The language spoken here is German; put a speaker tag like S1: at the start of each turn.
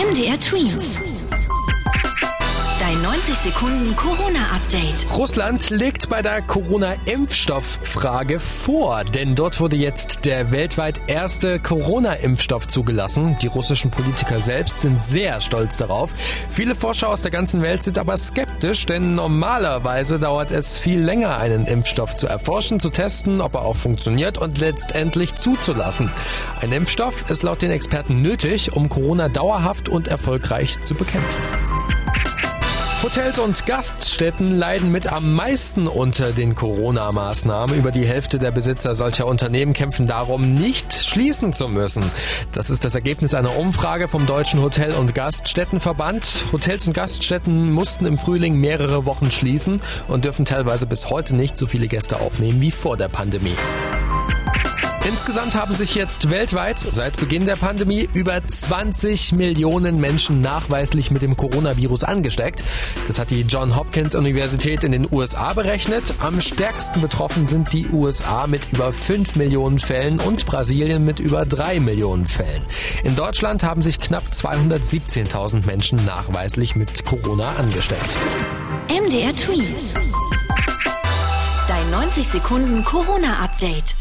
S1: MDR Twins. Dein 90 Sekunden Corona-Update.
S2: Russland legt bei der Corona-Impfstofffrage vor, denn dort wurde jetzt der weltweit erste Corona-Impfstoff zugelassen. Die russischen Politiker selbst sind sehr stolz darauf. Viele Forscher aus der ganzen Welt sind aber skeptisch, denn normalerweise dauert es viel länger, einen Impfstoff zu erforschen, zu testen, ob er auch funktioniert und letztendlich zuzulassen. Ein Impfstoff ist laut den Experten nötig, um Corona dauerhaft und erfolgreich zu bekämpfen. Hotels und Gaststätten leiden mit am meisten unter den Corona-Maßnahmen. Über die Hälfte der Besitzer solcher Unternehmen kämpfen darum, nicht schließen zu müssen. Das ist das Ergebnis einer Umfrage vom Deutschen Hotel- und Gaststättenverband. Hotels und Gaststätten mussten im Frühling mehrere Wochen schließen und dürfen teilweise bis heute nicht so viele Gäste aufnehmen wie vor der Pandemie. Insgesamt haben sich jetzt weltweit seit Beginn der Pandemie über 20 Millionen Menschen nachweislich mit dem Coronavirus angesteckt. Das hat die John Hopkins Universität in den USA berechnet. Am stärksten betroffen sind die USA mit über 5 Millionen Fällen und Brasilien mit über 3 Millionen Fällen. In Deutschland haben sich knapp 217.000 Menschen nachweislich mit Corona angesteckt.
S1: MDR Twins. Dein 90 Sekunden Corona-Update.